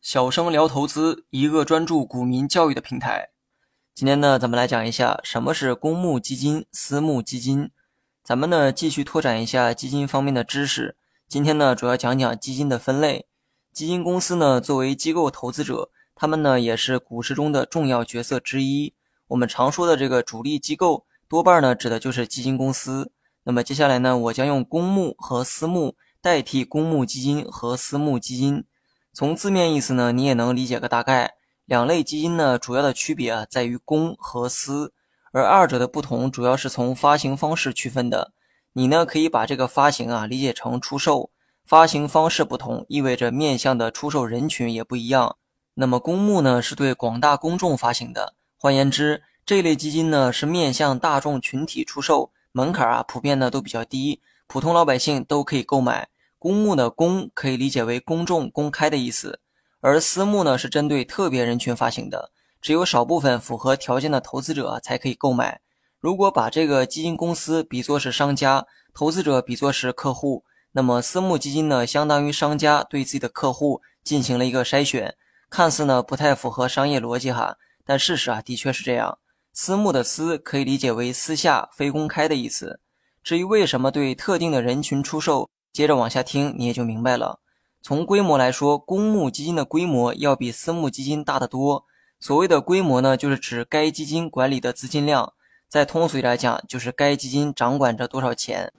小生聊投资，一个专注股民教育的平台。今天呢，咱们来讲一下什么是公募基金、私募基金。咱们呢，继续拓展一下基金方面的知识。今天呢，主要讲讲基金的分类。基金公司呢，作为机构投资者，他们呢也是股市中的重要角色之一。我们常说的这个主力机构，多半呢指的就是基金公司。那么接下来呢，我将用公募和私募代替公募基金和私募基金。从字面意思呢，你也能理解个大概。两类基金呢，主要的区别啊，在于公和私，而二者的不同主要是从发行方式区分的。你呢，可以把这个发行啊理解成出售。发行方式不同，意味着面向的出售人群也不一样。那么公募呢，是对广大公众发行的。换言之，这类基金呢是面向大众群体出售，门槛啊普遍呢都比较低，普通老百姓都可以购买。公募的公可以理解为公众、公开的意思，而私募呢是针对特别人群发行的，只有少部分符合条件的投资者才可以购买。如果把这个基金公司比作是商家，投资者比作是客户。那么私募基金呢，相当于商家对自己的客户进行了一个筛选，看似呢不太符合商业逻辑哈，但事实啊的确是这样。私募的私可以理解为私下、非公开的意思。至于为什么对特定的人群出售，接着往下听你也就明白了。从规模来说，公募基金的规模要比私募基金大得多。所谓的规模呢，就是指该基金管理的资金量，再通俗来讲，就是该基金掌管着多少钱。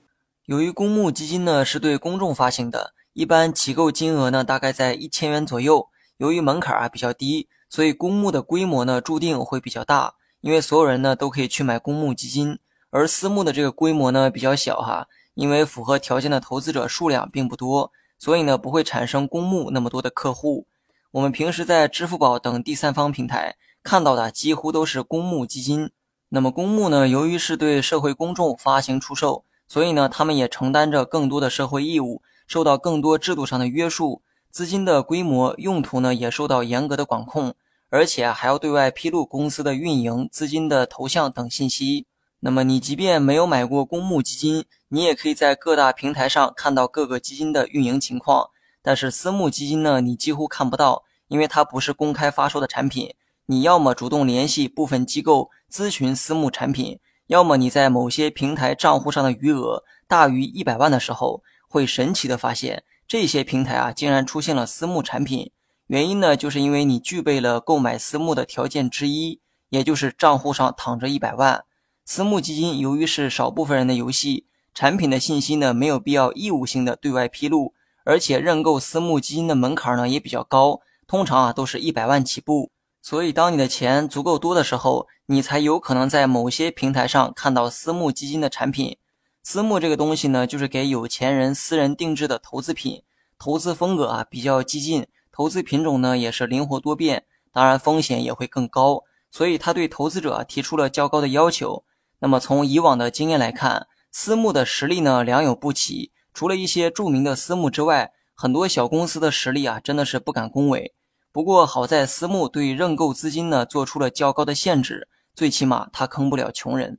由于公募基金呢是对公众发行的，一般起购金额呢大概在一千元左右。由于门槛啊比较低，所以公募的规模呢注定会比较大，因为所有人呢都可以去买公募基金。而私募的这个规模呢比较小哈，因为符合条件的投资者数量并不多，所以呢不会产生公募那么多的客户。我们平时在支付宝等第三方平台看到的几乎都是公募基金。那么公募呢，由于是对社会公众发行出售。所以呢，他们也承担着更多的社会义务，受到更多制度上的约束，资金的规模、用途呢也受到严格的管控，而且还要对外披露公司的运营、资金的投向等信息。那么你即便没有买过公募基金，你也可以在各大平台上看到各个基金的运营情况。但是私募基金呢，你几乎看不到，因为它不是公开发售的产品。你要么主动联系部分机构咨询私募产品。要么你在某些平台账户上的余额大于一百万的时候，会神奇的发现这些平台啊竟然出现了私募产品。原因呢，就是因为你具备了购买私募的条件之一，也就是账户上躺着一百万。私募基金由于是少部分人的游戏，产品的信息呢没有必要义务性的对外披露，而且认购私募基金的门槛呢也比较高，通常啊都是一百万起步。所以，当你的钱足够多的时候，你才有可能在某些平台上看到私募基金的产品。私募这个东西呢，就是给有钱人私人定制的投资品，投资风格啊比较激进，投资品种呢也是灵活多变，当然风险也会更高。所以，他对投资者提出了较高的要求。那么，从以往的经验来看，私募的实力呢良莠不齐。除了一些著名的私募之外，很多小公司的实力啊真的是不敢恭维。不过好在私募对认购资金呢做出了较高的限制，最起码它坑不了穷人。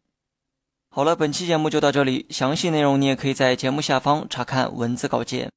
好了，本期节目就到这里，详细内容你也可以在节目下方查看文字稿件。